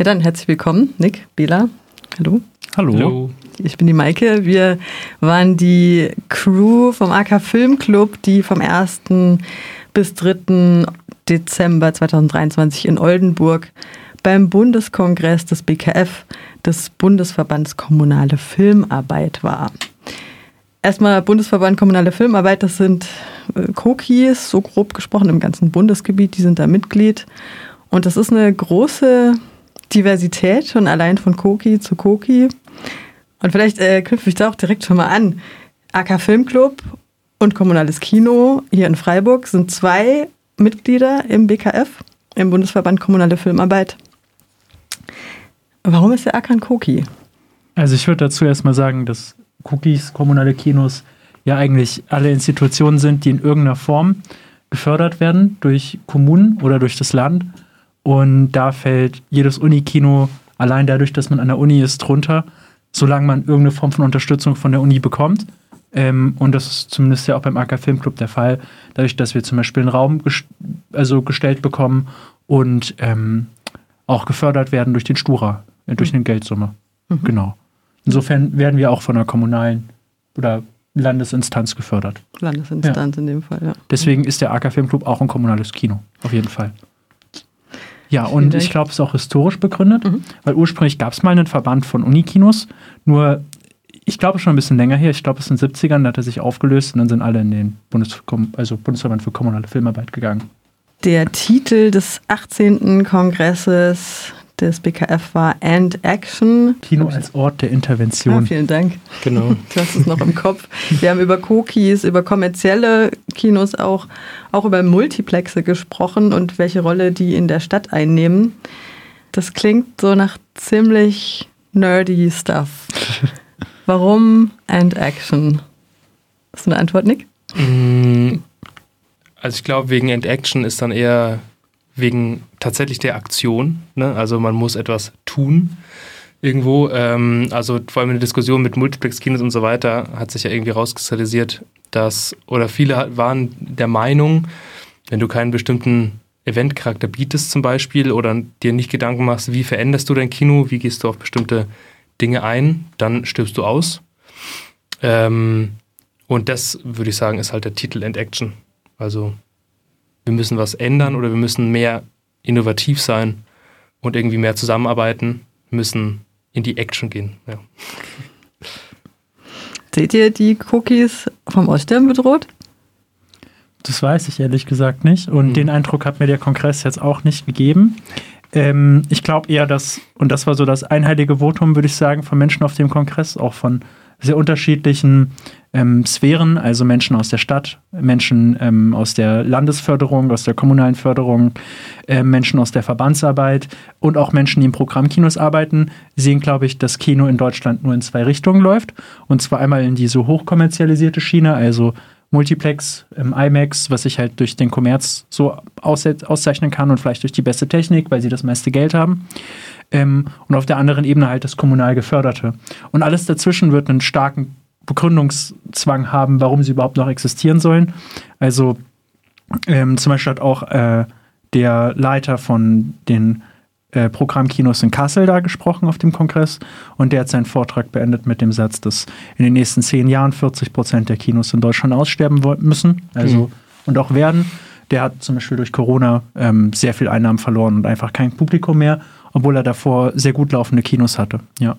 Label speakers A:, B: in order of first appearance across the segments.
A: Ja, dann herzlich willkommen, Nick, Bela. Hallo.
B: Hallo. Hallo.
A: Ich bin die Maike. Wir waren die Crew vom AK Filmclub, die vom 1. bis 3. Dezember 2023 in Oldenburg beim Bundeskongress des BKF, des Bundesverbands Kommunale Filmarbeit war. Erstmal Bundesverband Kommunale Filmarbeit, das sind äh, Kokis, so grob gesprochen im ganzen Bundesgebiet, die sind da Mitglied. Und das ist eine große Diversität schon allein von Koki zu Koki. Und vielleicht äh, knüpfe ich da auch direkt schon mal an. AK Filmclub und Kommunales Kino hier in Freiburg sind zwei Mitglieder im BKF, im Bundesverband Kommunale Filmarbeit. Warum ist der AK ein Koki?
B: Also ich würde dazu erstmal sagen, dass Cookies, kommunale Kinos ja eigentlich alle Institutionen sind, die in irgendeiner Form gefördert werden durch Kommunen oder durch das Land. Und da fällt jedes Unikino allein dadurch, dass man an der Uni ist, drunter, solange man irgendeine Form von Unterstützung von der Uni bekommt. Ähm, und das ist zumindest ja auch beim AK Filmclub der Fall, dadurch, dass wir zum Beispiel einen Raum gest also gestellt bekommen und ähm, auch gefördert werden durch den Stura, äh, durch mhm. eine Geldsumme. Mhm. Genau. Insofern werden wir auch von einer kommunalen oder Landesinstanz gefördert.
A: Landesinstanz ja. in dem Fall, ja.
B: Deswegen ist der AK Filmclub auch ein kommunales Kino, auf jeden Fall. Ja, und ich glaube, es ist auch historisch begründet, mhm. weil ursprünglich gab es mal einen Verband von Unikinos, nur ich glaube schon ein bisschen länger her, ich glaube es in den 70ern, da hat er sich aufgelöst und dann sind alle in den Bundes also Bundesverband für kommunale Filmarbeit gegangen.
A: Der Titel des 18. Kongresses des BKF war End Action.
B: Kino als Ort der Intervention.
A: Ah, vielen Dank.
B: Genau.
A: Du hast es noch im Kopf. Wir haben über Cookies, über kommerzielle Kinos auch, auch über Multiplexe gesprochen und welche Rolle die in der Stadt einnehmen. Das klingt so nach ziemlich nerdy Stuff. Warum End Action? Hast du eine Antwort, Nick?
C: Mm, also ich glaube, wegen End Action ist dann eher wegen tatsächlich der Aktion. Ne? Also man muss etwas tun irgendwo. Ähm, also vor allem in der Diskussion mit Multiplex-Kinos und so weiter hat sich ja irgendwie rauskristallisiert, dass, oder viele waren der Meinung, wenn du keinen bestimmten Eventcharakter bietest zum Beispiel oder dir nicht Gedanken machst, wie veränderst du dein Kino, wie gehst du auf bestimmte Dinge ein, dann stirbst du aus. Ähm, und das, würde ich sagen, ist halt der Titel End Action. Also wir müssen was ändern oder wir müssen mehr innovativ sein und irgendwie mehr zusammenarbeiten, müssen in die Action gehen. Ja.
A: Seht ihr die Cookies vom Aussterben bedroht?
B: Das weiß ich ehrlich gesagt nicht. Und mhm. den Eindruck hat mir der Kongress jetzt auch nicht gegeben. Ähm, ich glaube eher, dass, und das war so das einheilige Votum, würde ich sagen, von Menschen auf dem Kongress, auch von sehr unterschiedlichen ähm, Sphären, also Menschen aus der Stadt, Menschen ähm, aus der Landesförderung, aus der kommunalen Förderung, äh, Menschen aus der Verbandsarbeit und auch Menschen, die im Programmkinos arbeiten, sehen, glaube ich, dass Kino in Deutschland nur in zwei Richtungen läuft. Und zwar einmal in diese hochkommerzialisierte Schiene, also Multiplex, ähm, IMAX, was sich halt durch den Kommerz so auszeichnen kann und vielleicht durch die beste Technik, weil sie das meiste Geld haben. Ähm, und auf der anderen Ebene halt das kommunal geförderte. Und alles dazwischen wird einen starken Begründungszwang haben, warum sie überhaupt noch existieren sollen. Also ähm, zum Beispiel hat auch äh, der Leiter von den äh, Programmkinos in Kassel da gesprochen auf dem Kongress und der hat seinen Vortrag beendet mit dem Satz, dass in den nächsten zehn Jahren 40 Prozent der Kinos in Deutschland aussterben müssen, also mhm. und auch werden. Der hat zum Beispiel durch Corona ähm, sehr viel Einnahmen verloren und einfach kein Publikum mehr, obwohl er davor sehr gut laufende Kinos hatte. Ja.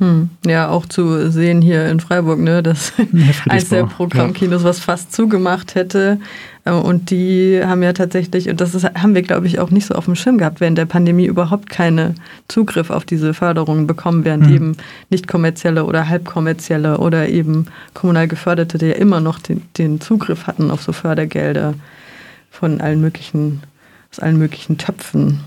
A: Hm. Ja, auch zu sehen hier in Freiburg, ne, dass eins der Programmkinos ja. was fast zugemacht hätte. Äh, und die haben ja tatsächlich, und das ist, haben wir, glaube ich, auch nicht so auf dem Schirm gehabt, während der Pandemie überhaupt keinen Zugriff auf diese Förderungen bekommen, während hm. eben nicht kommerzielle oder halbkommerzielle oder eben kommunal geförderte, die ja immer noch den, den Zugriff hatten auf so Fördergelder von allen möglichen, aus allen möglichen Töpfen.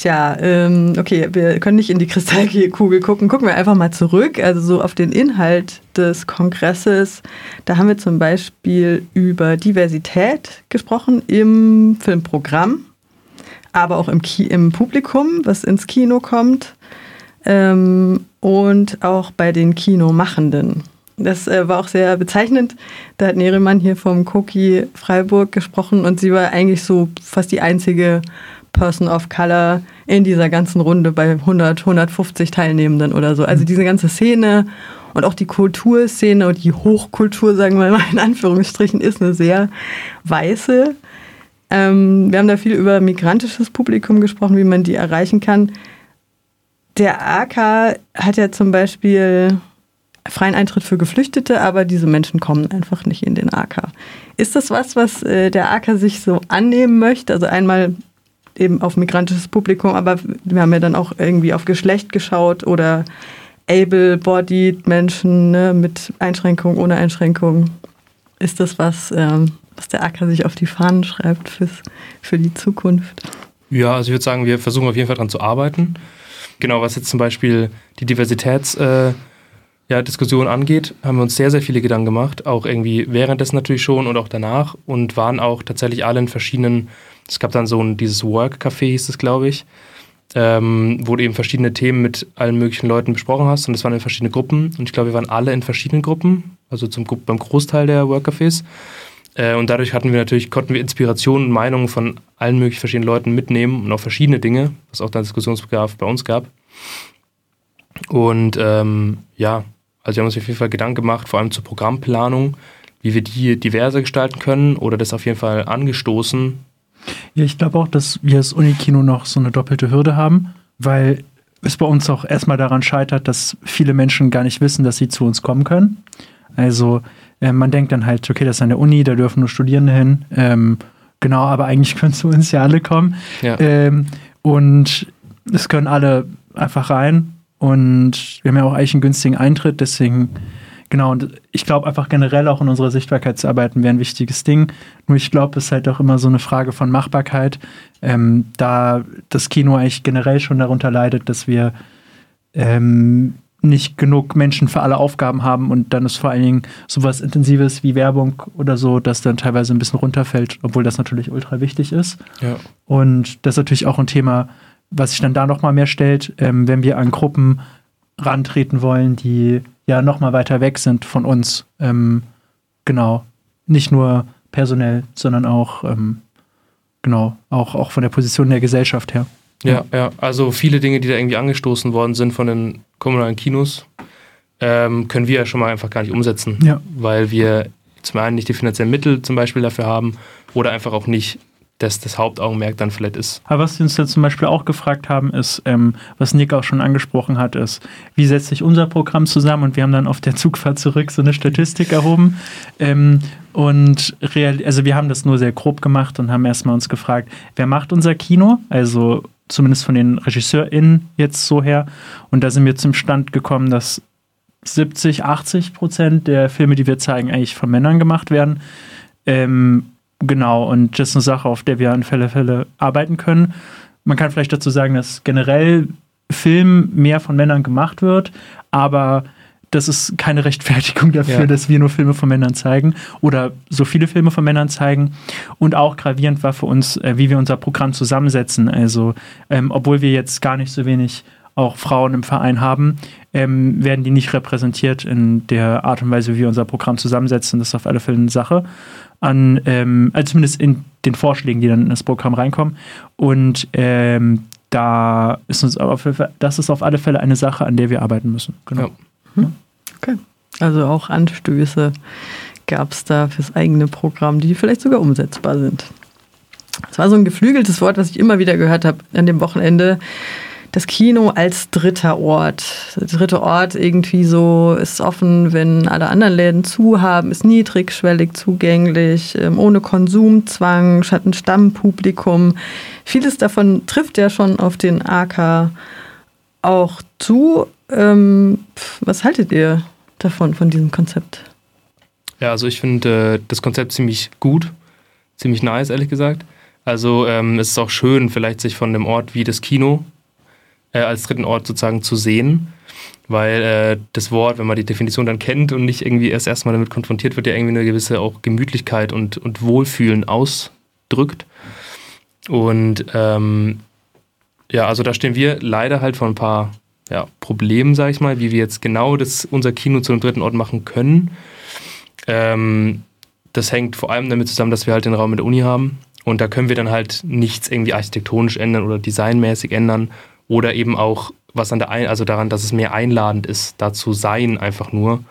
A: Tja, ähm, okay, wir können nicht in die Kristallkugel gucken. Gucken wir einfach mal zurück, also so auf den Inhalt des Kongresses. Da haben wir zum Beispiel über Diversität gesprochen im Filmprogramm, aber auch im, Ki im Publikum, was ins Kino kommt ähm, und auch bei den Kinomachenden. Das äh, war auch sehr bezeichnend. Da hat Neremann hier vom Koki Freiburg gesprochen und sie war eigentlich so fast die einzige Person of Color in dieser ganzen Runde bei 100, 150 Teilnehmenden oder so. Also diese ganze Szene und auch die Kulturszene und die Hochkultur, sagen wir mal in Anführungsstrichen, ist eine sehr weiße. Ähm, wir haben da viel über migrantisches Publikum gesprochen, wie man die erreichen kann. Der AK hat ja zum Beispiel freien Eintritt für Geflüchtete, aber diese Menschen kommen einfach nicht in den AK. Ist das was, was äh, der AK sich so annehmen möchte? Also einmal eben auf migrantisches Publikum, aber wir haben ja dann auch irgendwie auf Geschlecht geschaut oder able-bodied Menschen ne, mit Einschränkungen, ohne Einschränkungen. Ist das was, ähm, was der AK sich auf die Fahnen schreibt fürs, für die Zukunft?
C: Ja, also ich würde sagen, wir versuchen auf jeden Fall daran zu arbeiten. Genau, was jetzt zum Beispiel die Diversitätsdiskussion äh, ja, angeht, haben wir uns sehr, sehr viele Gedanken gemacht, auch irgendwie währenddessen natürlich schon und auch danach und waren auch tatsächlich alle in verschiedenen, es gab dann so ein, dieses Work-Café hieß es, glaube ich, ähm, wo du eben verschiedene Themen mit allen möglichen Leuten besprochen hast und das waren in verschiedene Gruppen und ich glaube, wir waren alle in verschiedenen Gruppen, also zum, beim Großteil der Work-Cafés äh, und dadurch hatten wir natürlich, konnten wir Inspirationen und Meinungen von allen möglichen verschiedenen Leuten mitnehmen und auch verschiedene Dinge, was auch dann Diskussionsbedarf bei uns gab. Und ähm, ja, also wir haben uns auf jeden Fall Gedanken gemacht, vor allem zur Programmplanung, wie wir die diverser gestalten können oder das auf jeden Fall angestoßen.
B: Ja, ich glaube auch, dass wir als Unikino noch so eine doppelte Hürde haben, weil es bei uns auch erstmal daran scheitert, dass viele Menschen gar nicht wissen, dass sie zu uns kommen können. Also äh, man denkt dann halt, okay, das ist der Uni, da dürfen nur Studierende hin. Ähm, genau, aber eigentlich können zu uns ja alle kommen. Ja. Ähm, und es können alle einfach rein. Und wir haben ja auch eigentlich einen günstigen Eintritt, deswegen, genau, und ich glaube einfach generell auch in unserer Sichtbarkeit zu arbeiten wäre ein wichtiges Ding. Nur ich glaube, es ist halt auch immer so eine Frage von Machbarkeit, ähm, da das Kino eigentlich generell schon darunter leidet, dass wir ähm, nicht genug Menschen für alle Aufgaben haben und dann ist vor allen Dingen sowas Intensives wie Werbung oder so, das dann teilweise ein bisschen runterfällt, obwohl das natürlich ultra wichtig ist. Ja. Und das ist natürlich auch ein Thema, was sich dann da nochmal mehr stellt, ähm, wenn wir an Gruppen rantreten wollen, die ja nochmal weiter weg sind von uns. Ähm, genau. Nicht nur personell, sondern auch, ähm, genau, auch, auch von der Position der Gesellschaft her.
C: Ja, ja, also viele Dinge, die da irgendwie angestoßen worden sind von den kommunalen Kinos, ähm, können wir ja schon mal einfach gar nicht umsetzen, ja. weil wir zum einen nicht die finanziellen Mittel zum Beispiel dafür haben oder einfach auch nicht dass das Hauptaugenmerk dann vielleicht ist.
B: Aber was wir uns jetzt zum Beispiel auch gefragt haben, ist, ähm, was Nick auch schon angesprochen hat, ist, wie setzt sich unser Programm zusammen? Und wir haben dann auf der Zugfahrt zurück so eine Statistik erhoben. Ähm, und real, also wir haben das nur sehr grob gemacht und haben erstmal uns gefragt, wer macht unser Kino? Also zumindest von den RegisseurInnen jetzt so her. Und da sind wir zum Stand gekommen, dass 70, 80 Prozent der Filme, die wir zeigen, eigentlich von Männern gemacht werden. Ähm, genau, und das ist eine Sache, auf der wir an Fälle Fälle arbeiten können. Man kann vielleicht dazu sagen, dass generell Film mehr von Männern gemacht wird, aber das ist keine Rechtfertigung dafür, ja. dass wir nur Filme von Männern zeigen oder so viele Filme von Männern zeigen. Und auch gravierend war für uns, äh, wie wir unser Programm zusammensetzen. Also, ähm, obwohl wir jetzt gar nicht so wenig auch Frauen im Verein haben, ähm, werden die nicht repräsentiert in der Art und Weise, wie wir unser Programm zusammensetzen. Das ist auf alle Fälle eine Sache. An, ähm, also zumindest in den Vorschlägen, die dann in das Programm reinkommen. Und ähm, da ist uns auf, das ist auf alle Fälle eine Sache, an der wir arbeiten müssen. Genau. Ja.
A: Hm? Okay. Also auch Anstöße gab es da fürs eigene Programm, die vielleicht sogar umsetzbar sind. Das war so ein geflügeltes Wort, was ich immer wieder gehört habe an dem Wochenende. Das Kino als dritter Ort. Der dritte Ort irgendwie so ist offen, wenn alle anderen Läden zu haben, ist niedrigschwellig zugänglich, ähm, ohne Konsumzwang, hat ein Stammpublikum. Vieles davon trifft ja schon auf den AK auch zu. Ähm, was haltet ihr davon, von diesem Konzept?
C: Ja, also ich finde äh, das Konzept ziemlich gut, ziemlich nice, ehrlich gesagt. Also ähm, es ist auch schön, vielleicht sich von einem Ort wie das Kino äh, als dritten Ort sozusagen zu sehen, weil äh, das Wort, wenn man die Definition dann kennt und nicht irgendwie erst erstmal damit konfrontiert wird, ja irgendwie eine gewisse auch Gemütlichkeit und, und Wohlfühlen ausdrückt. Und ähm, ja, also da stehen wir leider halt vor ein paar ja, Problem, sage ich mal, wie wir jetzt genau das, unser Kino zu einem dritten Ort machen können. Ähm, das hängt vor allem damit zusammen, dass wir halt den Raum mit der Uni haben Und da können wir dann halt nichts irgendwie architektonisch ändern oder designmäßig ändern oder eben auch was an der ein also daran, dass es mehr einladend ist, da zu sein, einfach nur.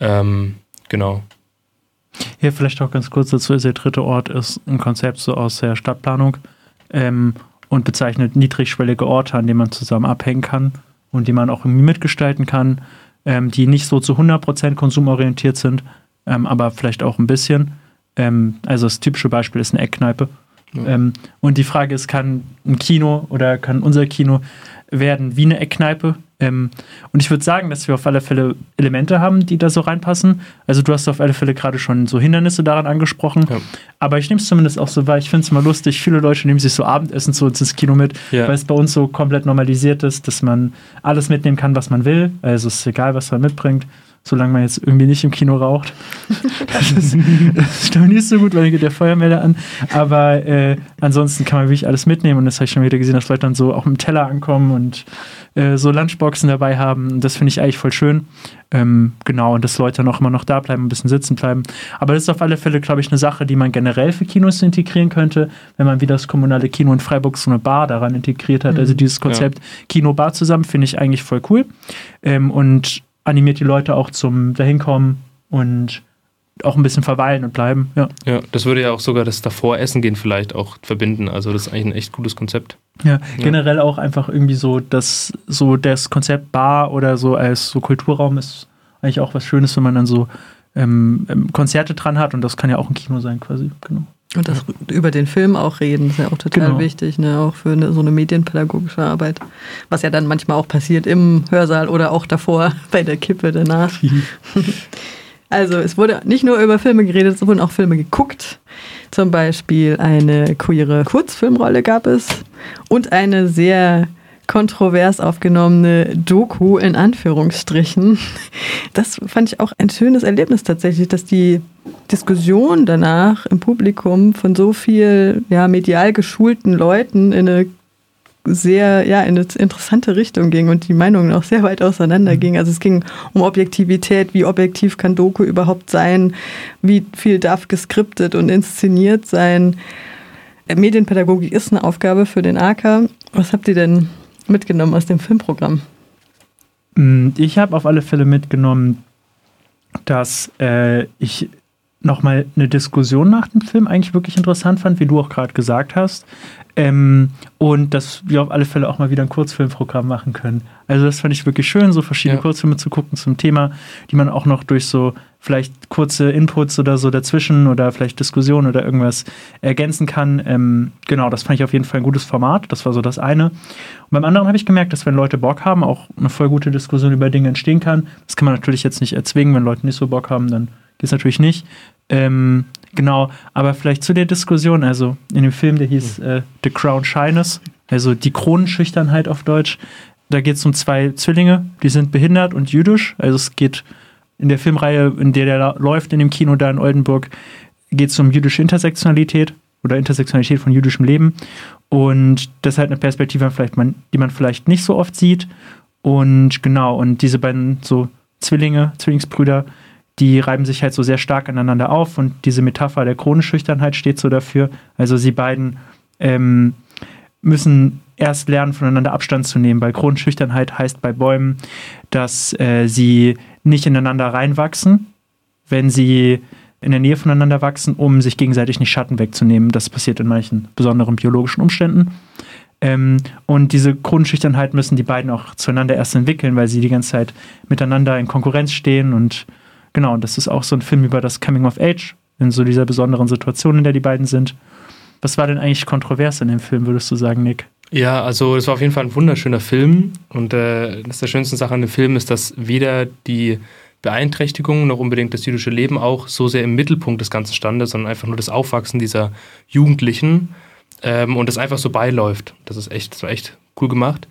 C: Ähm, genau.
B: Hier vielleicht auch ganz kurz dazu, der dritte Ort ist ein Konzept so aus der Stadtplanung ähm, und bezeichnet niedrigschwellige Orte, an denen man zusammen abhängen kann und die man auch irgendwie mitgestalten kann, ähm, die nicht so zu 100% konsumorientiert sind, ähm, aber vielleicht auch ein bisschen. Ähm, also das typische Beispiel ist eine Eckkneipe. Ja. Ähm, und die Frage ist, kann ein Kino oder kann unser Kino werden wie eine Eckkneipe? Ähm, und ich würde sagen, dass wir auf alle Fälle Elemente haben, die da so reinpassen. Also du hast auf alle Fälle gerade schon so Hindernisse daran angesprochen. Ja. Aber ich nehme es zumindest auch so wahr. Ich finde es mal lustig, viele Leute nehmen sich so Abendessen zu uns ins Kino mit, ja. weil es bei uns so komplett normalisiert ist, dass man alles mitnehmen kann, was man will. Also es ist egal, was man mitbringt solange man jetzt irgendwie nicht im Kino raucht. das ist, das ist nicht so gut, weil dann geht der Feuermelder an. Aber äh, ansonsten kann man wirklich alles mitnehmen und das habe ich schon wieder gesehen, dass Leute dann so auch mit dem Teller ankommen und äh, so Lunchboxen dabei haben. Das finde ich eigentlich voll schön. Ähm, genau, und dass Leute dann auch immer noch da bleiben, ein bisschen sitzen bleiben. Aber das ist auf alle Fälle, glaube ich, eine Sache, die man generell für Kinos integrieren könnte, wenn man wie das kommunale Kino in Freiburg so eine Bar daran integriert hat. Also mhm. Also dieses Konzept ja. Kino-Bar zusammen finde ich eigentlich voll cool. Ähm, und animiert die Leute auch zum dahinkommen und auch ein bisschen verweilen und bleiben. Ja.
C: ja, das würde ja auch sogar das davor Essen gehen vielleicht auch verbinden. Also das ist eigentlich ein echt gutes Konzept.
B: Ja, ja. generell auch einfach irgendwie so, dass so das Konzept Bar oder so als so Kulturraum ist eigentlich auch was Schönes, wenn man dann so ähm, ähm Konzerte dran hat und das kann ja auch ein Kino sein quasi. Genau.
A: Und das über den Film auch reden, ist ja auch total genau. wichtig, ne? auch für eine, so eine medienpädagogische Arbeit. Was ja dann manchmal auch passiert im Hörsaal oder auch davor bei der Kippe danach. also es wurde nicht nur über Filme geredet, es wurden auch Filme geguckt. Zum Beispiel eine queere Kurzfilmrolle gab es und eine sehr kontrovers aufgenommene Doku in Anführungsstrichen. Das fand ich auch ein schönes Erlebnis tatsächlich, dass die Diskussion danach im Publikum von so viel ja, medial geschulten Leuten in eine sehr, ja, in eine interessante Richtung ging und die Meinungen auch sehr weit auseinander mhm. gingen. Also es ging um Objektivität, wie objektiv kann Doku überhaupt sein, wie viel darf geskriptet und inszeniert sein. Medienpädagogik ist eine Aufgabe für den AK. Was habt ihr denn mitgenommen aus dem Filmprogramm?
B: Mm, ich habe auf alle Fälle mitgenommen, dass äh, ich nochmal eine Diskussion nach dem Film eigentlich wirklich interessant fand, wie du auch gerade gesagt hast. Ähm, und dass wir auf alle Fälle auch mal wieder ein Kurzfilmprogramm machen können. Also das fand ich wirklich schön, so verschiedene ja. Kurzfilme zu gucken zum Thema, die man auch noch durch so vielleicht kurze Inputs oder so dazwischen oder vielleicht Diskussionen oder irgendwas ergänzen kann. Ähm, genau, das fand ich auf jeden Fall ein gutes Format. Das war so das eine. Und beim anderen habe ich gemerkt, dass wenn Leute Bock haben, auch eine voll gute Diskussion über Dinge entstehen kann. Das kann man natürlich jetzt nicht erzwingen, wenn Leute nicht so Bock haben, dann geht es natürlich nicht. Ähm, genau, aber vielleicht zu der Diskussion, also in dem Film, der hieß äh, The Crown Shyness, also die Kronenschüchternheit auf Deutsch, da geht es um zwei Zwillinge, die sind behindert und jüdisch. Also es geht in der Filmreihe, in der der läuft in dem Kino da in Oldenburg, geht es um jüdische Intersektionalität oder Intersektionalität von jüdischem Leben. Und das ist halt eine Perspektive, die man vielleicht nicht so oft sieht. Und genau, und diese beiden so Zwillinge, Zwillingsbrüder, die reiben sich halt so sehr stark aneinander auf und diese Metapher der Kronenschüchternheit steht so dafür. Also sie beiden ähm, müssen erst lernen, voneinander Abstand zu nehmen, weil Kronenschüchternheit heißt bei Bäumen, dass äh, sie nicht ineinander reinwachsen, wenn sie in der Nähe voneinander wachsen, um sich gegenseitig nicht Schatten wegzunehmen. Das passiert in manchen besonderen biologischen Umständen. Ähm, und diese Kronenschüchternheit müssen die beiden auch zueinander erst entwickeln, weil sie die ganze Zeit miteinander in Konkurrenz stehen und Genau, das ist auch so ein Film über das Coming of Age, in so dieser besonderen Situation, in der die beiden sind. Was war denn eigentlich kontrovers in dem Film, würdest du sagen, Nick?
C: Ja, also es war auf jeden Fall ein wunderschöner Film und äh, das der schönste Sache an dem Film ist, dass weder die Beeinträchtigung noch unbedingt das jüdische Leben auch so sehr im Mittelpunkt des Ganzen stande, sondern einfach nur das Aufwachsen dieser Jugendlichen ähm, und das einfach so beiläuft. Das ist echt, das war echt cool gemacht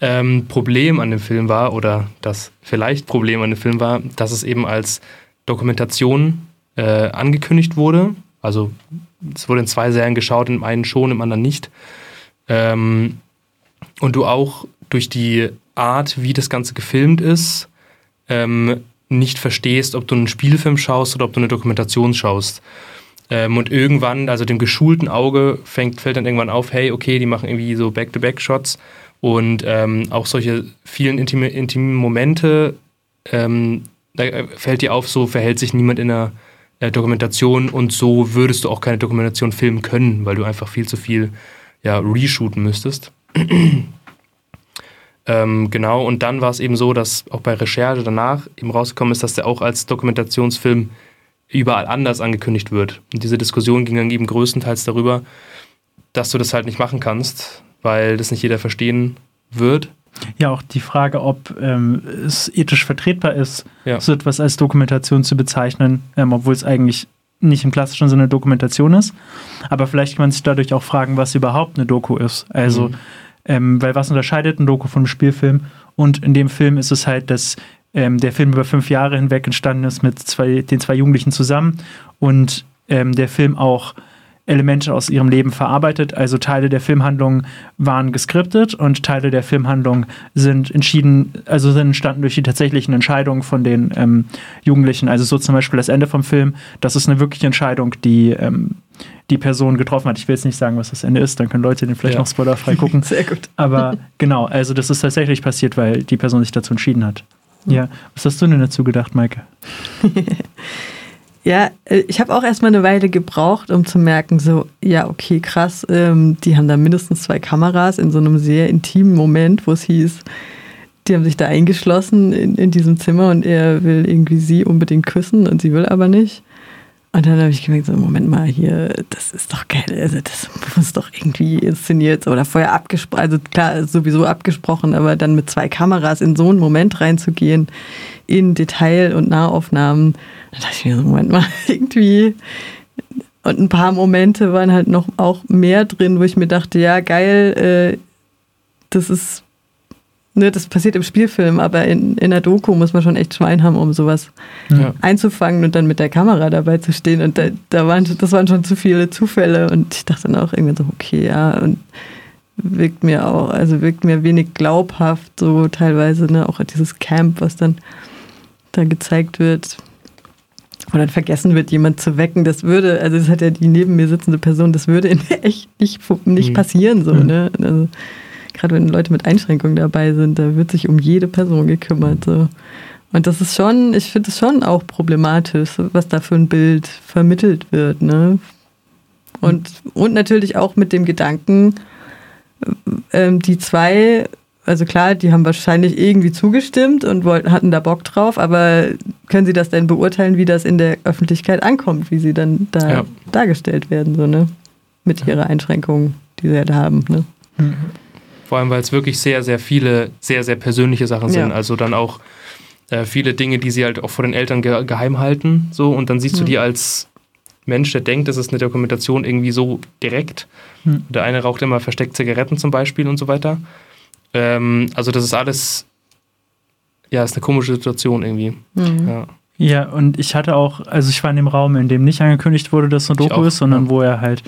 C: ähm, Problem an dem Film war, oder das vielleicht Problem an dem Film war, dass es eben als Dokumentation äh, angekündigt wurde. Also es wurde in zwei Serien geschaut, im einen schon, im anderen nicht. Ähm, und du auch durch die Art, wie das Ganze gefilmt ist, ähm, nicht verstehst, ob du einen Spielfilm schaust oder ob du eine Dokumentation schaust. Ähm, und irgendwann, also dem geschulten Auge, fängt, fällt dann irgendwann auf, hey, okay, die machen irgendwie so Back-to-Back-Shots und ähm, auch solche vielen intime, intimen Momente, ähm, da fällt dir auf, so verhält sich niemand in einer äh, Dokumentation und so würdest du auch keine Dokumentation filmen können, weil du einfach viel zu viel ja, reshooten müsstest. ähm, genau, und dann war es eben so, dass auch bei Recherche danach eben rausgekommen ist, dass der auch als Dokumentationsfilm überall anders angekündigt wird. Und diese Diskussion ging dann eben größtenteils darüber, dass du das halt nicht machen kannst, weil das nicht jeder verstehen wird.
B: Ja, auch die Frage, ob ähm, es ethisch vertretbar ist, ja. so etwas als Dokumentation zu bezeichnen, ähm, obwohl es eigentlich nicht im klassischen Sinne Dokumentation ist. Aber vielleicht kann man sich dadurch auch fragen, was überhaupt eine Doku ist. Also, mhm. ähm, weil was unterscheidet ein Doku von einem Spielfilm? Und in dem Film ist es halt, dass ähm, der Film über fünf Jahre hinweg entstanden ist mit zwei, den zwei Jugendlichen zusammen und ähm, der Film auch Elemente aus ihrem Leben verarbeitet. Also Teile der Filmhandlung waren geskriptet und Teile der Filmhandlung sind entschieden, also sind entstanden durch die tatsächlichen Entscheidungen von den ähm, Jugendlichen. Also so zum Beispiel das Ende vom Film, das ist eine wirkliche Entscheidung, die ähm, die Person getroffen hat. Ich will jetzt nicht sagen, was das Ende ist, dann können Leute den vielleicht ja. noch spoilerfrei gucken.
A: Sehr gut.
B: Aber genau, also das ist tatsächlich passiert, weil die Person sich dazu entschieden hat. Ja, was hast du denn dazu gedacht, Maike?
A: ja, äh, ich habe auch erstmal eine Weile gebraucht, um zu merken, so, ja, okay, krass, ähm, die haben da mindestens zwei Kameras in so einem sehr intimen Moment, wo es hieß, die haben sich da eingeschlossen in, in diesem Zimmer und er will irgendwie sie unbedingt küssen und sie will aber nicht. Und dann habe ich gemerkt, so, Moment mal, hier, das ist doch geil. Also das muss doch irgendwie inszeniert oder vorher abgesprochen, also klar, sowieso abgesprochen, aber dann mit zwei Kameras in so einen Moment reinzugehen, in Detail- und Nahaufnahmen, da dachte ich mir so, Moment mal, irgendwie. Und ein paar Momente waren halt noch auch mehr drin, wo ich mir dachte, ja, geil, äh, das ist ne, das passiert im Spielfilm, aber in, in der Doku muss man schon echt Schwein haben, um sowas ja. einzufangen und dann mit der Kamera dabei zu stehen. Und da, da waren, das waren schon zu viele Zufälle und ich dachte dann auch irgendwann so, okay, ja, und wirkt mir auch, also wirkt mir wenig glaubhaft, so teilweise, ne, auch dieses Camp, was dann da gezeigt wird. wo dann vergessen wird, jemand zu wecken, das würde, also das hat ja die neben mir sitzende Person, das würde in echt nicht, nicht mhm. passieren, so, mhm. ne? Also, gerade wenn Leute mit Einschränkungen dabei sind, da wird sich um jede Person gekümmert. So. Und das ist schon, ich finde es schon auch problematisch, was da für ein Bild vermittelt wird. Ne? Und, und natürlich auch mit dem Gedanken, ähm, die zwei, also klar, die haben wahrscheinlich irgendwie zugestimmt und wollten, hatten da Bock drauf, aber können Sie das denn beurteilen, wie das in der Öffentlichkeit ankommt, wie sie dann da ja. dargestellt werden, so, ne? Mit ihrer Einschränkung, die sie halt haben, ne? Mhm.
C: Vor allem, weil es wirklich sehr, sehr viele, sehr, sehr persönliche Sachen sind. Ja. Also dann auch äh, viele Dinge, die sie halt auch vor den Eltern ge geheim halten. So, und dann siehst mhm. du die als Mensch, der denkt, das ist eine Dokumentation irgendwie so direkt. Mhm. Der eine raucht immer versteckt Zigaretten zum Beispiel und so weiter. Ähm, also das ist alles, ja, ist eine komische Situation irgendwie.
B: Mhm. Ja. Ja, und ich hatte auch, also ich war in dem Raum, in dem nicht angekündigt wurde, dass es eine Doku auch, ist, sondern ja. wo er halt,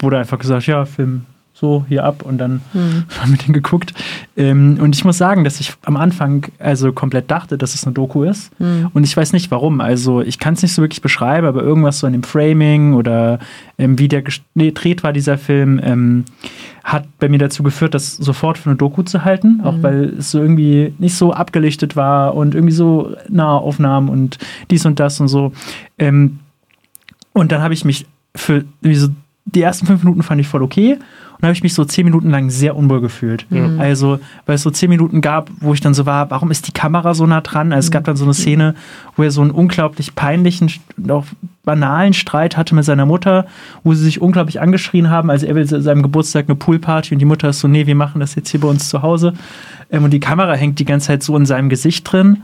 B: wurde einfach gesagt, ja, Film so hier ab und dann mhm. haben wir den geguckt. Ähm, und ich muss sagen, dass ich am Anfang also komplett dachte, dass es eine Doku ist. Mhm. Und ich weiß nicht warum. Also ich kann es nicht so wirklich beschreiben, aber irgendwas so in dem Framing oder ähm, wie der gedreht war, dieser Film, ähm, hat bei mir dazu geführt, das sofort für eine Doku zu halten. Mhm. Auch weil es so irgendwie nicht so abgelichtet war und irgendwie so nahe Aufnahmen und dies und das und so. Ähm, und dann habe ich mich für so die ersten fünf Minuten fand ich voll okay und habe ich mich so zehn Minuten lang sehr unwohl gefühlt. Mhm. Also, weil es so zehn Minuten gab, wo ich dann so war, warum ist die Kamera so nah dran? Also, es gab dann so eine Szene, wo er so einen unglaublich peinlichen, auch banalen Streit hatte mit seiner Mutter, wo sie sich unglaublich angeschrien haben. Also, er will zu seinem Geburtstag eine Poolparty und die Mutter ist so, nee, wir machen das jetzt hier bei uns zu Hause. Ähm, und die Kamera hängt die ganze Zeit so in seinem Gesicht drin.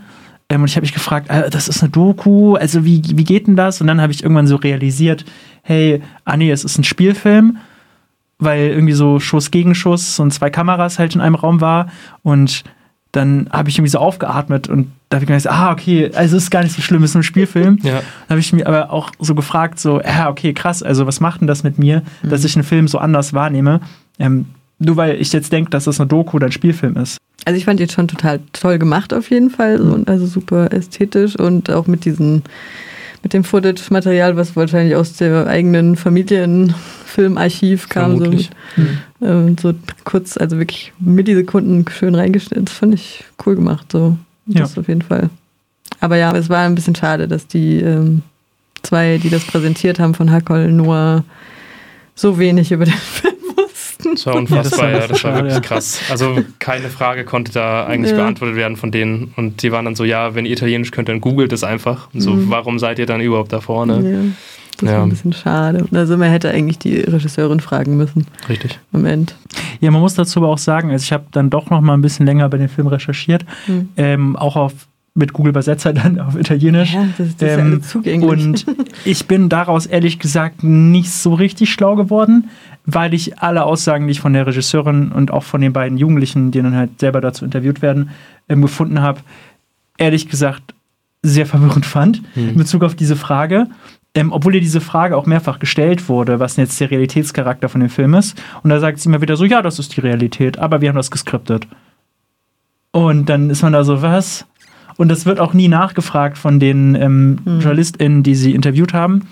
B: Ähm, und ich habe mich gefragt, äh, das ist eine Doku, also wie, wie geht denn das? Und dann habe ich irgendwann so realisiert, hey, Anni, es ist ein Spielfilm weil irgendwie so Schuss gegen Schuss und zwei Kameras halt in einem Raum war und dann habe ich irgendwie so aufgeatmet und da habe ich gedacht, ah, okay, also es ist gar nicht so schlimm, es ist ein Spielfilm. Ja. Dann habe ich mir aber auch so gefragt, so, ja, okay, krass, also was macht denn das mit mir, mhm. dass ich einen Film so anders wahrnehme? Ähm, nur weil ich jetzt denke, dass das eine Doku oder ein Spielfilm ist.
A: Also ich fand jetzt schon total toll gemacht auf jeden Fall, mhm. also super ästhetisch und auch mit diesen mit dem Footage-Material, was wahrscheinlich aus dem eigenen Familienfilmarchiv kam. So, mit, ähm, so kurz, also wirklich Millisekunden schön reingestellt. Das fand ich cool gemacht. So. Das ja. auf jeden Fall. Aber ja, es war ein bisschen schade, dass die ähm, zwei, die das präsentiert haben von Hackol, nur so wenig über den Film.
C: Das war unfassbar, ja, das war wirklich krass. Also keine Frage konnte da eigentlich ja. beantwortet werden von denen. Und die waren dann so, ja, wenn ihr Italienisch könnt, dann googelt es einfach. Und so, mhm. warum seid ihr dann überhaupt da vorne? Ja.
A: Das ja. war ein bisschen schade. Also man hätte eigentlich die Regisseurin fragen müssen.
C: Richtig.
A: Moment.
B: Ja, man muss dazu aber auch sagen, also ich habe dann doch noch mal ein bisschen länger bei dem Film recherchiert, mhm. ähm, auch auf mit Google Übersetzer dann auf Italienisch. Ja, das, das ähm, ist ja zugänglich. Und ich bin daraus ehrlich gesagt nicht so richtig schlau geworden, weil ich alle Aussagen, die ich von der Regisseurin und auch von den beiden Jugendlichen, die dann halt selber dazu interviewt werden, ähm, gefunden habe, ehrlich gesagt sehr verwirrend fand mhm. in Bezug auf diese Frage. Ähm, obwohl ihr diese Frage auch mehrfach gestellt wurde, was jetzt der Realitätscharakter von dem Film ist. Und da sagt sie immer wieder so, ja, das ist die Realität, aber wir haben das geskriptet. Und dann ist man da so, was? Und das wird auch nie nachgefragt von den ähm, mhm. JournalistInnen, die sie interviewt haben.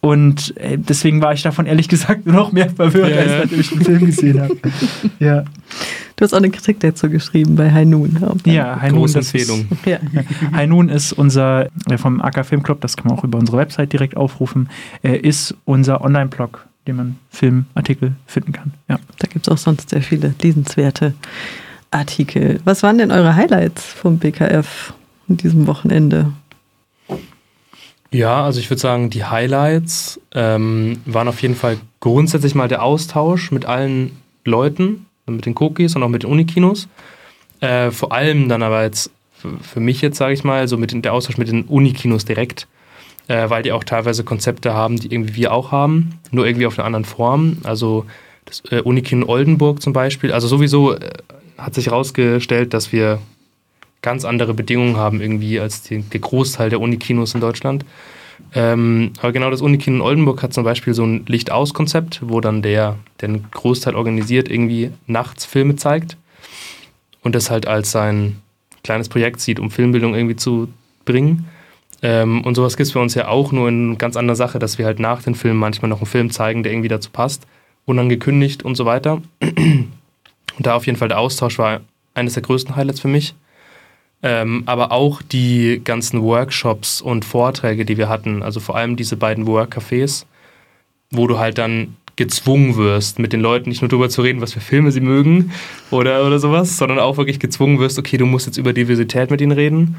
B: Und äh, deswegen war ich davon ehrlich gesagt noch mehr verwirrt, ja, als ja. nachdem ich den Film gesehen habe. ja.
A: Du hast auch eine Kritik dazu geschrieben bei High Noon.
B: Ja, Noon, das Empfehlung. Ist, ja. Noon ist unser, äh, vom AK Filmclub, das kann man auch über unsere Website direkt aufrufen, äh, ist unser Online-Blog, den man Filmartikel finden kann. Ja.
A: Da gibt es auch sonst sehr viele lesenswerte Artikel. Was waren denn eure Highlights vom BKF in diesem Wochenende?
C: Ja, also ich würde sagen, die Highlights ähm, waren auf jeden Fall grundsätzlich mal der Austausch mit allen Leuten, mit den Cookies und auch mit den Unikinos. Äh, vor allem dann aber jetzt für mich jetzt, sage ich mal, so mit den, der Austausch mit den Unikinos direkt, äh, weil die auch teilweise Konzepte haben, die irgendwie wir auch haben, nur irgendwie auf einer anderen Form. Also das äh, Unikino Oldenburg zum Beispiel. Also sowieso äh, hat sich herausgestellt, dass wir ganz andere Bedingungen haben irgendwie als die, der Großteil der Unikinos in Deutschland. Ähm, aber genau das Unikino in Oldenburg hat zum Beispiel so ein Licht-Aus-Konzept, wo dann der, der den Großteil organisiert, irgendwie nachts Filme zeigt und das halt als sein kleines Projekt sieht, um Filmbildung irgendwie zu bringen. Ähm, und sowas gibt es für uns ja auch nur in ganz anderer Sache, dass wir halt nach den Filmen manchmal noch einen Film zeigen, der irgendwie dazu passt, unangekündigt und so weiter. Und da auf jeden Fall der Austausch war eines der größten Highlights für mich. Ähm, aber auch die ganzen Workshops und Vorträge, die wir hatten, also vor allem diese beiden Workcafés, wo du halt dann gezwungen wirst, mit den Leuten nicht nur darüber zu reden, was für Filme sie mögen oder, oder sowas, sondern auch wirklich gezwungen wirst, okay, du musst jetzt über Diversität mit ihnen reden.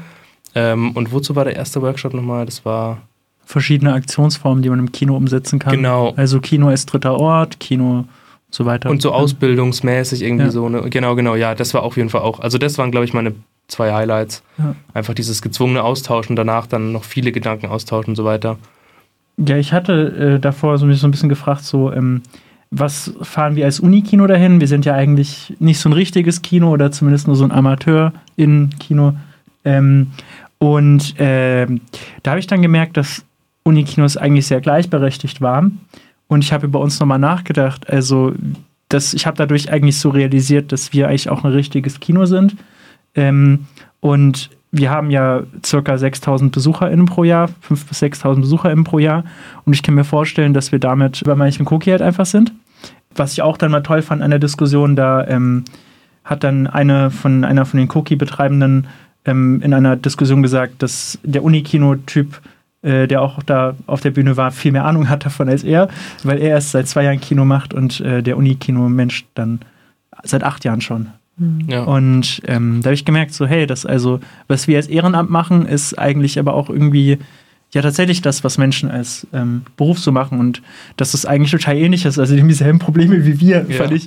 C: Ähm, und wozu war der erste Workshop nochmal? Das war.
B: Verschiedene Aktionsformen, die man im Kino umsetzen kann.
C: Genau.
B: Also Kino als dritter Ort, Kino so weiter.
C: Und so ausbildungsmäßig irgendwie ja. so. Ne? Genau, genau, ja, das war auf jeden Fall auch. Also das waren, glaube ich, meine zwei Highlights. Ja. Einfach dieses gezwungene Austauschen, danach dann noch viele Gedanken austauschen und so weiter.
B: Ja, ich hatte äh, davor so, so ein bisschen gefragt, so, ähm, was fahren wir als Unikino dahin? Wir sind ja eigentlich nicht so ein richtiges Kino oder zumindest nur so ein Amateur-In-Kino. Ähm, und äh, da habe ich dann gemerkt, dass Unikinos eigentlich sehr gleichberechtigt waren. Und ich habe über uns nochmal nachgedacht. Also, das, ich habe dadurch eigentlich so realisiert, dass wir eigentlich auch ein richtiges Kino sind. Ähm, und wir haben ja circa 6000 BesucherInnen pro Jahr, 5.000 bis 6.000 BesucherInnen pro Jahr. Und ich kann mir vorstellen, dass wir damit über manchen Cookie halt einfach sind. Was ich auch dann mal toll fand an der Diskussion, da ähm, hat dann eine von, einer von den Cookie-Betreibenden ähm, in einer Diskussion gesagt, dass der Unikino-Typ äh, der auch da auf der Bühne war, viel mehr Ahnung hat davon als er, weil er erst seit zwei Jahren Kino macht und äh, der Uni-Kino-Mensch dann seit acht Jahren schon. Ja. Und ähm, da habe ich gemerkt, so, hey, das also, was wir als Ehrenamt machen, ist eigentlich aber auch irgendwie ja tatsächlich das, was Menschen als ähm, Beruf so machen und dass das eigentlich total ähnlich ist, also dieselben Probleme wie wir, ja. fand ich,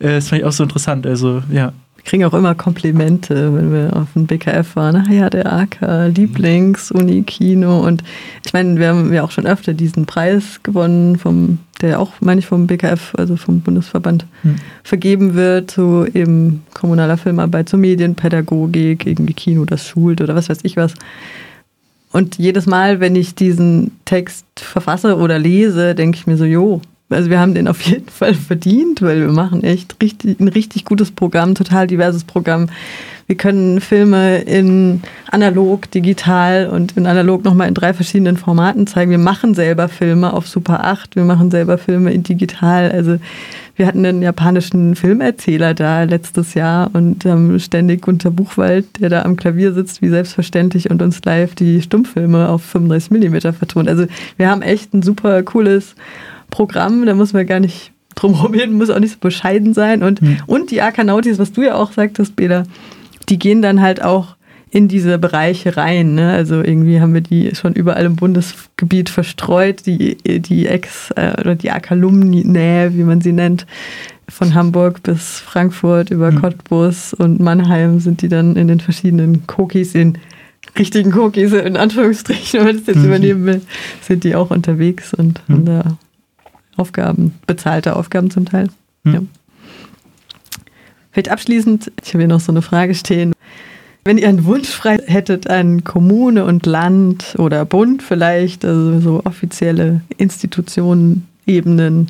B: äh, das fand ich auch so interessant. Also ja,
A: kriegen auch immer Komplimente, wenn wir auf dem BKF waren. Ah ja, der AK, Lieblings-Uni, Kino. Und ich meine, wir haben ja auch schon öfter diesen Preis gewonnen, vom, der auch, meine ich, vom BKF, also vom Bundesverband, hm. vergeben wird zu eben kommunaler Filmarbeit, zur Medienpädagogik, irgendwie Kino, das schult oder was weiß ich was. Und jedes Mal, wenn ich diesen Text verfasse oder lese, denke ich mir so, jo, also wir haben den auf jeden Fall verdient, weil wir machen echt richtig, ein richtig gutes Programm, total diverses Programm. Wir können Filme in analog, digital und in analog nochmal in drei verschiedenen Formaten zeigen. Wir machen selber Filme auf Super 8, wir machen selber Filme in digital. Also wir hatten einen japanischen Filmerzähler da letztes Jahr und haben ständig Gunter Buchwald, der da am Klavier sitzt, wie selbstverständlich und uns live die Stummfilme auf 35 Millimeter vertont. Also wir haben echt ein super cooles Programm, da muss man gar nicht drum reden, muss auch nicht so bescheiden sein. Und, mhm. und die Arkanautis, was du ja auch sagtest, Bela, die gehen dann halt auch in diese Bereiche rein. Ne? Also irgendwie haben wir die schon überall im Bundesgebiet verstreut, die, die Ex- äh, oder die Akalumni-Nähe, wie man sie nennt, von Hamburg bis Frankfurt über mhm. Cottbus und Mannheim sind die dann in den verschiedenen Cookies, in richtigen Cookies in Anführungsstrichen, wenn man das jetzt mhm. übernehmen will, sind die auch unterwegs und haben da Aufgaben, bezahlte Aufgaben zum Teil. Mhm. Ja. Vielleicht abschließend, ich habe hier noch so eine Frage stehen. Wenn ihr einen Wunsch frei hättet an Kommune und Land oder Bund vielleicht, also so offizielle Institutionen, Ebenen,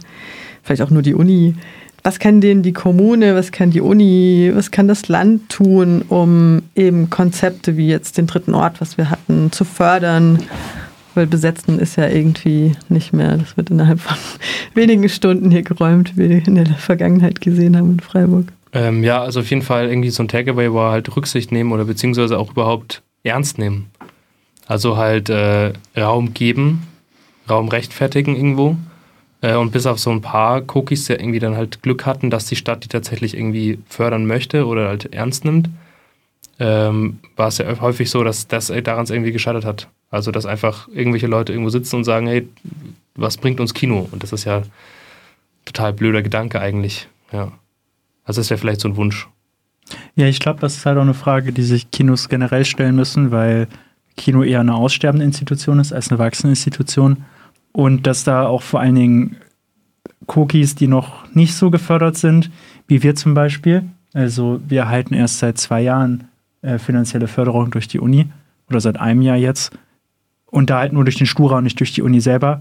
A: vielleicht auch nur die Uni, was kann denn die Kommune, was kann die Uni, was kann das Land tun, um eben Konzepte wie jetzt den dritten Ort, was wir hatten, zu fördern? Weil besetzen ist ja irgendwie nicht mehr. Das wird innerhalb von wenigen Stunden hier geräumt, wie wir in der Vergangenheit gesehen haben in Freiburg.
C: Ähm, ja, also auf jeden Fall irgendwie so ein Takeaway war halt Rücksicht nehmen oder beziehungsweise auch überhaupt ernst nehmen. Also halt äh, Raum geben, Raum rechtfertigen irgendwo. Äh, und bis auf so ein paar Cookies, die irgendwie dann halt Glück hatten, dass die Stadt die tatsächlich irgendwie fördern möchte oder halt ernst nimmt, ähm, war es ja häufig so, dass das daran irgendwie gescheitert hat. Also dass einfach irgendwelche Leute irgendwo sitzen und sagen, hey, was bringt uns Kino? Und das ist ja total blöder Gedanke eigentlich. Ja. Also das wäre vielleicht so ein Wunsch.
B: Ja, ich glaube, das ist halt auch eine Frage, die sich Kinos generell stellen müssen, weil Kino eher eine aussterbende Institution ist als eine wachsende Institution. Und dass da auch vor allen Dingen Cookies, die noch nicht so gefördert sind, wie wir zum Beispiel. Also wir erhalten erst seit zwei Jahren äh, finanzielle Förderung durch die Uni oder seit einem Jahr jetzt. Und da halt nur durch den Stura und nicht durch die Uni selber.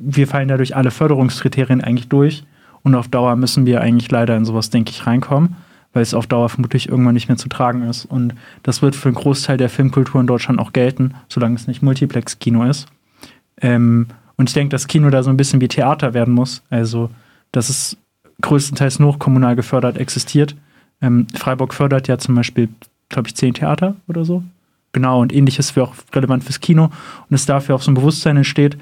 B: Wir fallen dadurch alle Förderungskriterien eigentlich durch. Und auf Dauer müssen wir eigentlich leider in sowas, denke ich, reinkommen, weil es auf Dauer vermutlich irgendwann nicht mehr zu tragen ist. Und das wird für einen Großteil der Filmkultur in Deutschland auch gelten, solange es nicht Multiplex-Kino ist. Ähm, und ich denke, dass Kino da so ein bisschen wie Theater werden muss. Also, dass es größtenteils nur kommunal gefördert existiert. Ähm, Freiburg fördert ja zum Beispiel, glaube ich, zehn Theater oder so. Genau, und ähnliches wäre auch relevant fürs Kino und es dafür auch so ein Bewusstsein entsteht,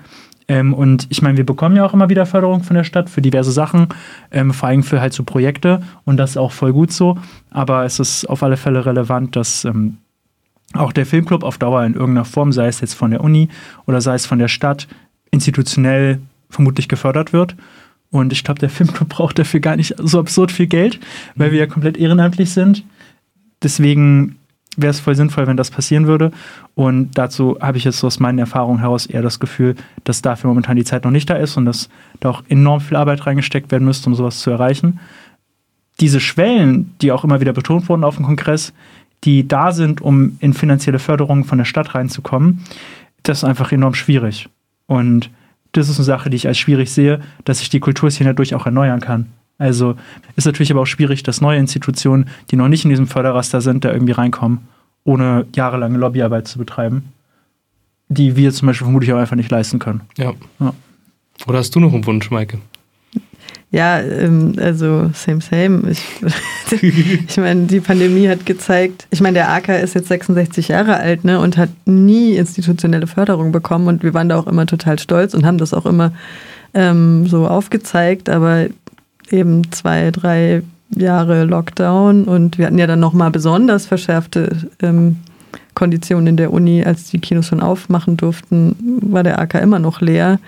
B: ähm, und ich meine, wir bekommen ja auch immer wieder Förderung von der Stadt für diverse Sachen, ähm, vor allem für halt so Projekte und das ist auch voll gut so. Aber es ist auf alle Fälle relevant, dass ähm, auch der Filmclub auf Dauer in irgendeiner Form, sei es jetzt von der Uni oder sei es von der Stadt, institutionell vermutlich gefördert wird. Und ich glaube, der Filmclub braucht dafür gar nicht so absurd viel Geld, weil wir ja komplett ehrenamtlich sind. Deswegen wäre es voll sinnvoll, wenn das passieren würde. Und dazu habe ich jetzt aus meinen Erfahrungen heraus eher das Gefühl, dass dafür momentan die Zeit noch nicht da ist und dass da auch enorm viel Arbeit reingesteckt werden müsste, um sowas zu erreichen. Diese Schwellen, die auch immer wieder betont wurden auf dem Kongress, die da sind, um in finanzielle Förderung von der Stadt reinzukommen, das ist einfach enorm schwierig. Und das ist eine Sache, die ich als schwierig sehe, dass sich die Kulturszene dadurch auch erneuern kann. Also ist natürlich aber auch schwierig, dass neue Institutionen, die noch nicht in diesem Förderraster sind, da irgendwie reinkommen, ohne jahrelange Lobbyarbeit zu betreiben, die wir zum Beispiel vermutlich auch einfach nicht leisten können.
C: Ja. ja. Oder hast du noch einen Wunsch, Maike?
A: Ja, ähm, also same, same. Ich, ich meine, die Pandemie hat gezeigt, ich meine, der AK ist jetzt 66 Jahre alt ne, und hat nie institutionelle Förderung bekommen und wir waren da auch immer total stolz und haben das auch immer ähm, so aufgezeigt, aber eben zwei, drei Jahre Lockdown und wir hatten ja dann nochmal besonders verschärfte ähm, Konditionen in der Uni, als die Kinos schon aufmachen durften, war der AK immer noch leer.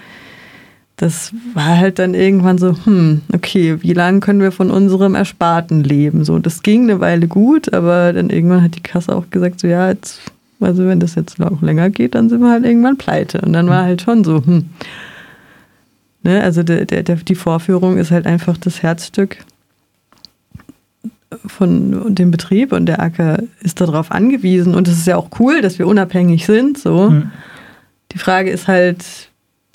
A: Das war halt dann irgendwann so, hm, okay, wie lange können wir von unserem Ersparten leben? So, das ging eine Weile gut, aber dann irgendwann hat die Kasse auch gesagt, so ja, jetzt, also wenn das jetzt noch länger geht, dann sind wir halt irgendwann pleite. Und dann war halt schon so, hm, Ne? Also der, der, die Vorführung ist halt einfach das Herzstück von dem Betrieb und der Acker ist darauf angewiesen und es ist ja auch cool, dass wir unabhängig sind. So. Mhm. Die Frage ist halt,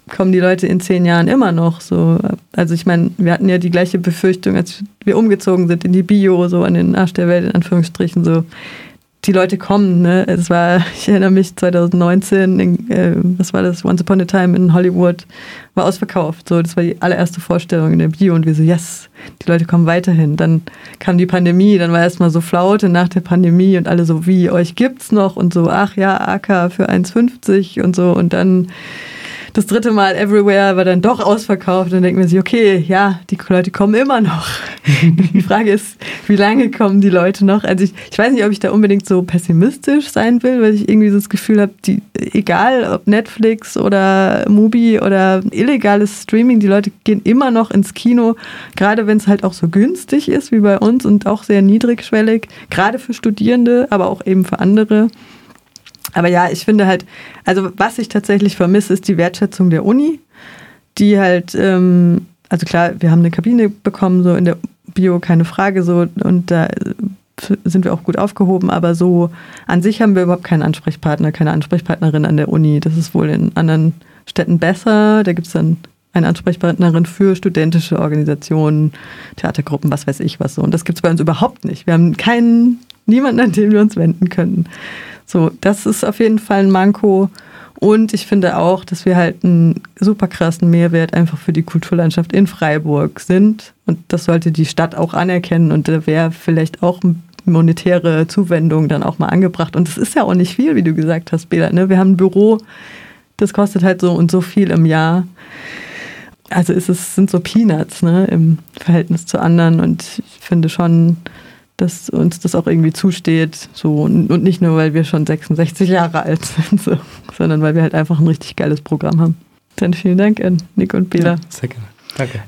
A: kommen die Leute in zehn Jahren immer noch so. Also ich meine, wir hatten ja die gleiche Befürchtung, als wir umgezogen sind in die Bio, so an den Arsch der Welt, in Anführungsstrichen, so die Leute kommen. Ne? Es war, ich erinnere mich, 2019, in, äh, was war das, Once Upon a Time in Hollywood, war ausverkauft. So, das war die allererste Vorstellung in der Bio und wir so, yes, die Leute kommen weiterhin. Dann kam die Pandemie, dann war erstmal so Flaute nach der Pandemie und alle so, wie, euch gibt's noch? Und so, ach ja, AK für 1,50 und so. Und dann das dritte Mal Everywhere war dann doch ausverkauft. Dann denkt man sich, okay, ja, die Leute kommen immer noch. die Frage ist, wie lange kommen die Leute noch? Also ich, ich weiß nicht, ob ich da unbedingt so pessimistisch sein will, weil ich irgendwie so das Gefühl habe, die, egal ob Netflix oder Mubi oder illegales Streaming, die Leute gehen immer noch ins Kino, gerade wenn es halt auch so günstig ist wie bei uns und auch sehr niedrigschwellig, gerade für Studierende, aber auch eben für andere. Aber ja, ich finde halt, also was ich tatsächlich vermisse, ist die Wertschätzung der Uni, die halt, ähm, also klar, wir haben eine Kabine bekommen, so in der Bio, keine Frage, so, und da sind wir auch gut aufgehoben, aber so an sich haben wir überhaupt keinen Ansprechpartner, keine Ansprechpartnerin an der Uni. Das ist wohl in anderen Städten besser. Da gibt es dann eine Ansprechpartnerin für studentische Organisationen, Theatergruppen, was weiß ich was so. Und das gibt es bei uns überhaupt nicht. Wir haben keinen, niemanden, an den wir uns wenden können. So, das ist auf jeden Fall ein Manko. Und ich finde auch, dass wir halt einen super krassen Mehrwert einfach für die Kulturlandschaft in Freiburg sind. Und das sollte die Stadt auch anerkennen. Und da wäre vielleicht auch monetäre Zuwendung dann auch mal angebracht. Und das ist ja auch nicht viel, wie du gesagt hast, Bela. Ne? Wir haben ein Büro, das kostet halt so und so viel im Jahr. Also ist es sind so Peanuts ne, im Verhältnis zu anderen. Und ich finde schon, dass uns das auch irgendwie zusteht. So, und nicht nur, weil wir schon 66 Jahre alt sind, so, sondern weil wir halt einfach ein richtig geiles Programm haben. Dann vielen Dank an Nick und Bela. Ja,
C: sehr gerne. Danke.